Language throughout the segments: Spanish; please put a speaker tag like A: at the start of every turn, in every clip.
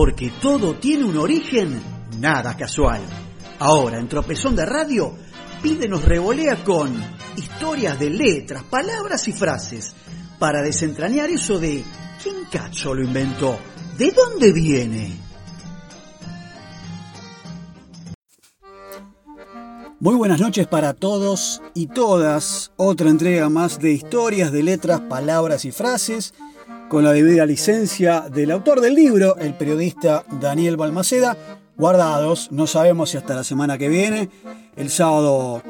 A: porque todo tiene un origen nada casual. Ahora, en Tropezón de Radio, Pide nos revolea con historias de letras, palabras y frases para desentrañar eso de ¿quién cacho lo inventó? ¿De dónde viene? Muy buenas noches para todos y todas. Otra entrega más de historias de letras, palabras y frases con la debida licencia del autor del libro, el periodista Daniel Balmaceda, guardados. No sabemos si hasta la semana que viene, el sábado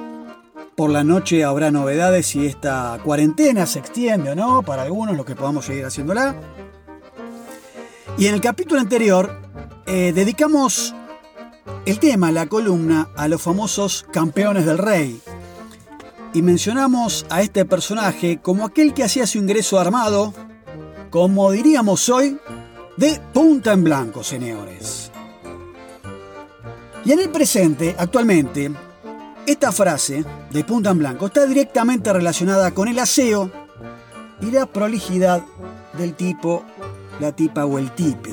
A: por la noche habrá novedades si esta cuarentena se extiende o no, para algunos los que podamos seguir haciéndola. Y en el capítulo anterior eh, dedicamos el tema, la columna, a los famosos campeones del rey. Y mencionamos a este personaje como aquel que hacía su ingreso armado como diríamos hoy, de punta en blanco, señores. Y en el presente, actualmente, esta frase de punta en blanco está directamente relacionada con el aseo y la prolijidad del tipo, la tipa o el tipe.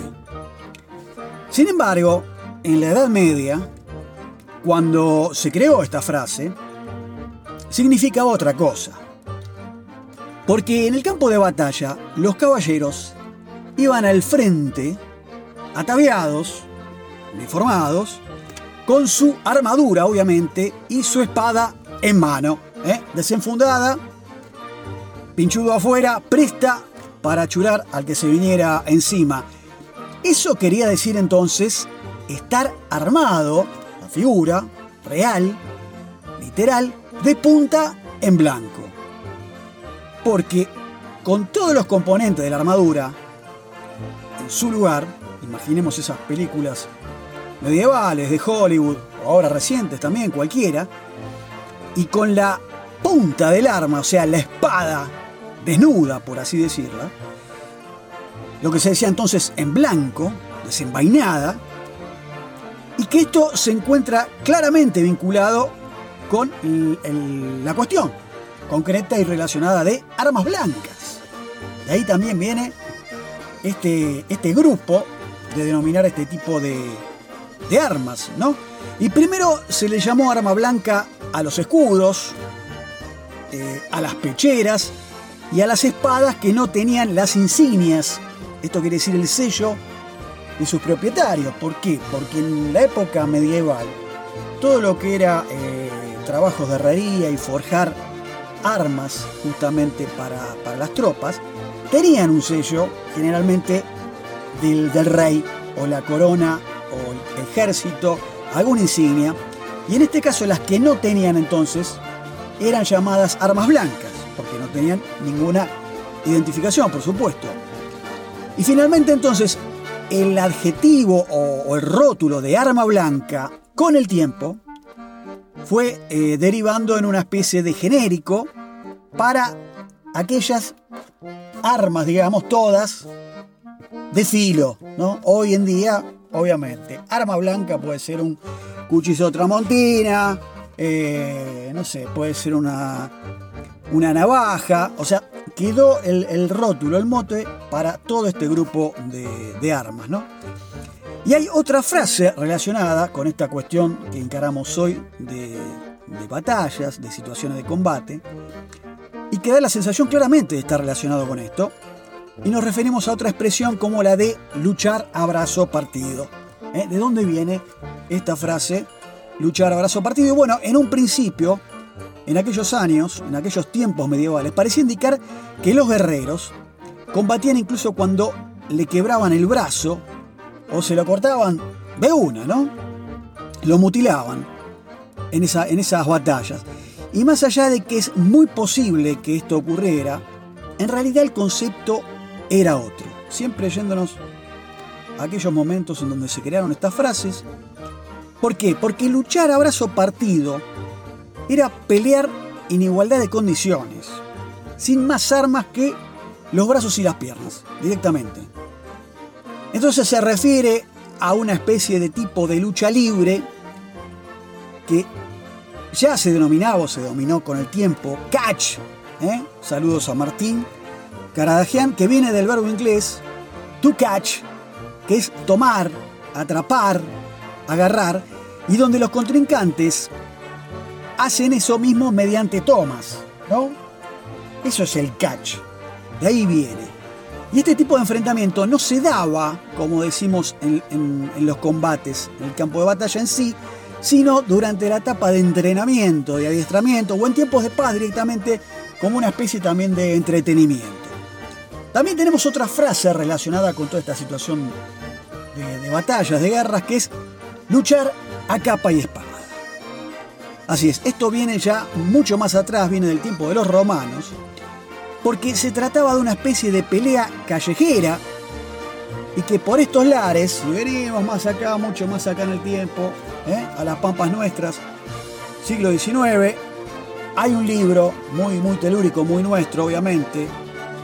A: Sin embargo, en la Edad Media, cuando se creó esta frase, significaba otra cosa. Porque en el campo de batalla los caballeros iban al frente, ataviados, uniformados, con su armadura obviamente y su espada en mano, ¿eh? desenfundada, pinchudo afuera, presta para churar al que se viniera encima. Eso quería decir entonces estar armado, la figura real, literal, de punta en blanco porque con todos los componentes de la armadura en su lugar, imaginemos esas películas medievales de Hollywood, o ahora recientes también, cualquiera, y con la punta del arma, o sea, la espada desnuda, por así decirla, lo que se decía entonces en blanco, desenvainada, y que esto se encuentra claramente vinculado con la cuestión concreta y relacionada de armas blancas. De ahí también viene este, este grupo de denominar este tipo de, armas, ¿no? Y primero se le llamó arma blanca a los escudos, eh, a las pecheras y a las espadas que no tenían las insignias. Esto quiere decir el sello de sus propietarios. ¿Por qué? Porque en la época medieval todo lo que era eh, trabajos de herrería y forjar armas justamente para, las tropas, tenían un sello generalmente del, del, rey o la corona o el ejército, alguna insignia, y en este caso las que no tenían entonces eran llamadas armas blancas, porque no tenían ninguna identificación, por supuesto. Y finalmente entonces el adjetivo o, el rótulo de arma blanca con el tiempo fue eh, derivando en una especie de genérico para aquellas armas, digamos, todas de filo, ¿no? Hoy en día, obviamente, arma blanca puede ser un cuchillo tramontina, eh, no sé, puede ser una, una navaja, o sea, quedó el, rótulo, el mote para todo este grupo de, armas, ¿no? Y hay otra frase relacionada con esta cuestión que encaramos hoy de, de batallas, de situaciones de combate, y que da la sensación claramente de estar relacionado con esto. Y nos referimos a otra expresión como la de luchar abrazo partido. ¿Eh? ¿De dónde viene esta frase? Luchar abrazo partido. Y bueno, en un principio, en aquellos años, en aquellos tiempos medievales, parecía indicar que los guerreros combatían incluso cuando le quebraban el brazo o se lo cortaban de una, ¿no? Lo mutilaban en, en esas batallas. Y más allá de que es muy posible que esto ocurriera, en realidad el concepto era otro. Siempre yéndonos a aquellos momentos en donde se crearon estas frases. ¿Por qué? Porque luchar a brazo partido era pelear en igualdad de condiciones, sin más armas que los brazos y las piernas, directamente. Entonces se refiere a una especie de tipo de lucha libre que ya se denominaba o se dominó con el tiempo catch. ¿eh? Saludos a Martín Caradagian, que viene del verbo inglés to catch, que es tomar, atrapar, agarrar, y donde los contrincantes hacen eso mismo mediante tomas, ¿no? Eso es el catch, de ahí viene. Y este tipo de enfrentamiento no se daba, como decimos en, los combates, en el campo de batalla en sí, sino durante la etapa de entrenamiento, de adiestramiento o en tiempos de paz directamente como una especie también de entretenimiento. También tenemos otra frase relacionada con toda esta situación de, batallas, de guerras, que es luchar a capa y espada. Así es, esto viene ya mucho más atrás, viene del tiempo de los romanos, porque se trataba de una especie de pelea callejera y que por estos lares, si venimos más acá, mucho más acá en el tiempo, ¿eh? a las pampas nuestras, siglo XIX, hay un libro muy, muy telúrico, muy nuestro, obviamente,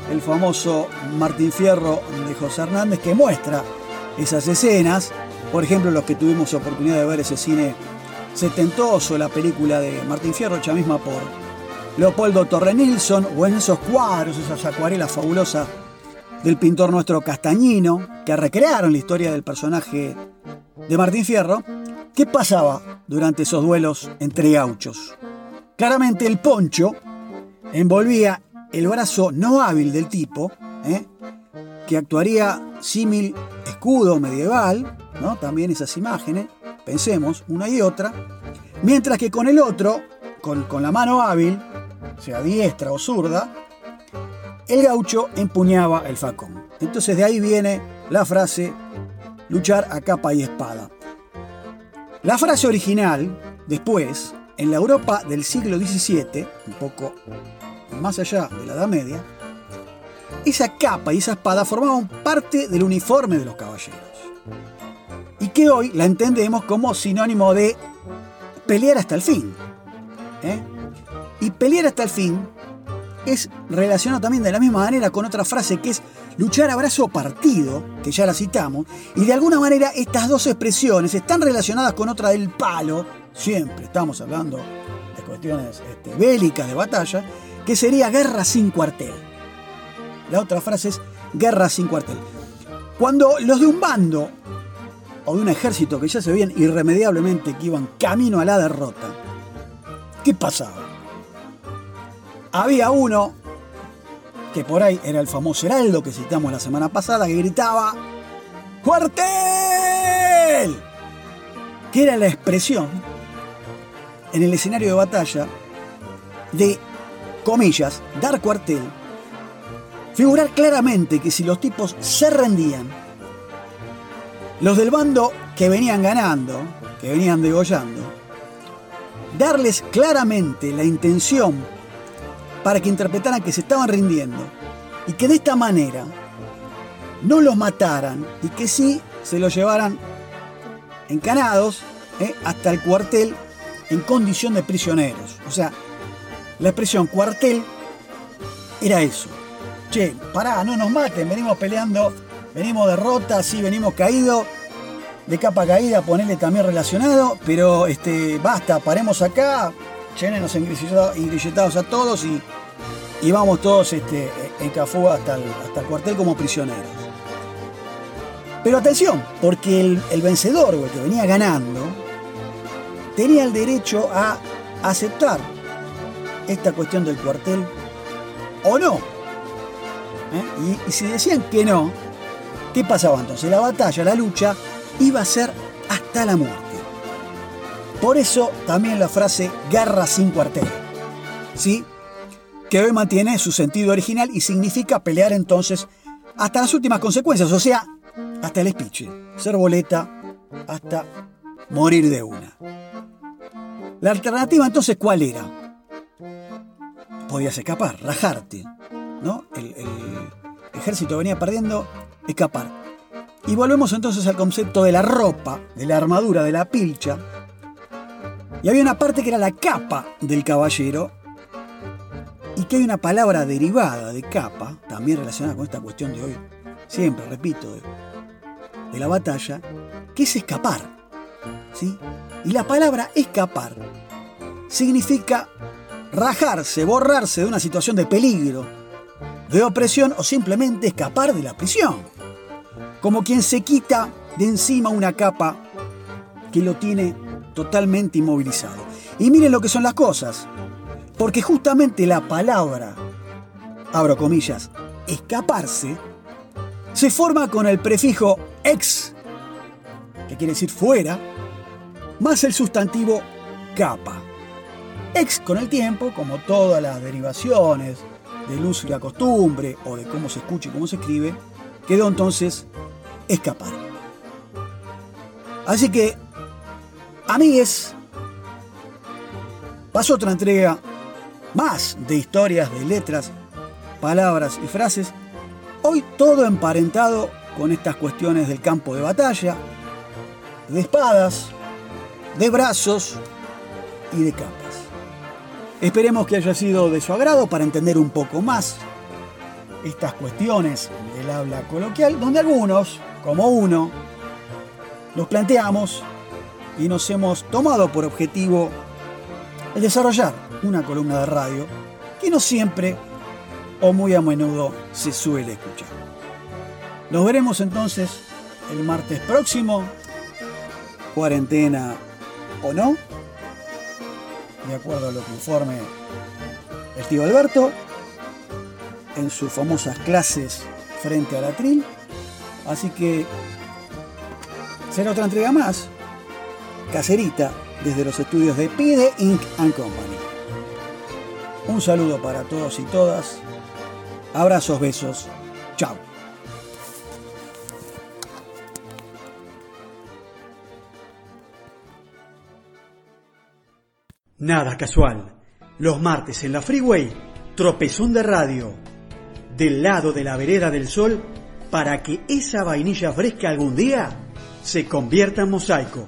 A: el famoso Martín Fierro de José Hernández, que muestra esas escenas. Por ejemplo, los que tuvimos oportunidad de ver ese cine setentoso, la película de Martín Fierro, hecha misma por Leopoldo Torre Nilsson, o en esos cuadros, esas acuarelas fabulosas del pintor nuestro Castañino, que recrearon la historia del personaje de Martín Fierro. ¿Qué pasaba durante esos duelos entre gauchos? Claramente el poncho envolvía el brazo no hábil del tipo, ¿eh? que actuaría símil escudo medieval, ¿no? también esas imágenes, pensemos, una y otra, mientras que con el otro, con, con la mano hábil, sea diestra o zurda, el gaucho empuñaba el facón. Entonces de ahí viene la frase luchar a capa y espada. La frase original, después, en la Europa del siglo XVII, un poco más allá de la Edad Media, esa capa y esa espada formaban parte del uniforme de los caballeros. Y que hoy la entendemos como sinónimo de pelear hasta el fin. ¿eh? Y pelear hasta el fin es relacionado también de la misma manera con otra frase que es luchar a brazo partido, que ya la citamos, y de alguna manera estas dos expresiones están relacionadas con otra del palo, siempre estamos hablando de cuestiones este, bélicas, de batalla, que sería guerra sin cuartel. La otra frase es guerra sin cuartel. Cuando los de un bando o de un ejército que ya se veían irremediablemente que iban camino a la derrota, ¿qué pasaba? Había uno que por ahí era el famoso heraldo que citamos la semana pasada, que gritaba ¡Cuartel! Que era la expresión en el escenario de batalla de, comillas, dar cuartel, figurar claramente que si los tipos se rendían, los del bando que venían ganando, que venían degollando, darles claramente la intención para que interpretaran que se estaban rindiendo y que de esta manera no los mataran y que sí se los llevaran encanados eh, hasta el cuartel en condición de prisioneros. O sea, la expresión cuartel era eso. Che, pará, no nos maten, venimos peleando, venimos derrotas, sí, venimos caídos, de capa caída, ponerle también relacionado, pero este, basta, paremos acá, chenenos engrilletados a todos y, y vamos todos este, en Cafú hasta el, hasta el cuartel como prisioneros. Pero atención, porque el, vencedor, que venía ganando, tenía el derecho a aceptar esta cuestión del cuartel o no. ¿Eh? Y, y, si decían que no, ¿qué pasaba entonces? La batalla, la lucha, iba a ser hasta la muerte. Por eso también la frase guerra sin cuartel. ¿Sí? Que hoy mantiene su sentido original y significa pelear entonces hasta las últimas consecuencias, o sea, hasta el espiche, ser boleta hasta morir de una. La alternativa entonces, ¿cuál era? Podías escapar, rajarte, ¿no? El, ejército venía perdiendo, escapar. Y volvemos entonces al concepto de la ropa, de la armadura, de la pilcha. Y había una parte que era la capa del caballero, y que hay una palabra derivada de capa, también relacionada con esta cuestión de hoy, siempre repito, de, la batalla, que es escapar. ¿sí? Y la palabra escapar significa rajarse, borrarse de una situación de peligro, de opresión o simplemente escapar de la prisión. como quien se quita de encima una capa que lo tiene totalmente inmovilizado. Y miren lo que son las cosas, porque justamente la palabra, abro comillas, escaparse, se forma con el prefijo ex, que quiere decir fuera, más el sustantivo capa. Ex con el tiempo, como todas las derivaciones del uso y la costumbre, o de cómo se escucha y cómo se escribe, quedó entonces escapar. Así que, amigues, pasó otra entrega más de historias, de letras, palabras y frases, hoy todo emparentado con estas cuestiones del campo de batalla, de espadas, de brazos y de capas. Esperemos que haya sido de su agrado para entender un poco más estas cuestiones del habla coloquial, donde algunos, como uno, los planteamos y nos hemos tomado por objetivo el desarrollar una columna de radio que no siempre o muy a menudo se suele escuchar. Nos veremos entonces el martes próximo, cuarentena o no, de acuerdo a lo que informe el tío Alberto en sus famosas clases frente al atril. Así que será otra entrega más, caserita, desde los estudios de Pide Inc. Company. Un saludo para todos y todas. Abrazos, besos. Chao. Nada casual. Los martes en la Freeway, tropezón de radio. Del lado de la vereda del sol para que esa vainilla fresca algún día se convierta en mosaico.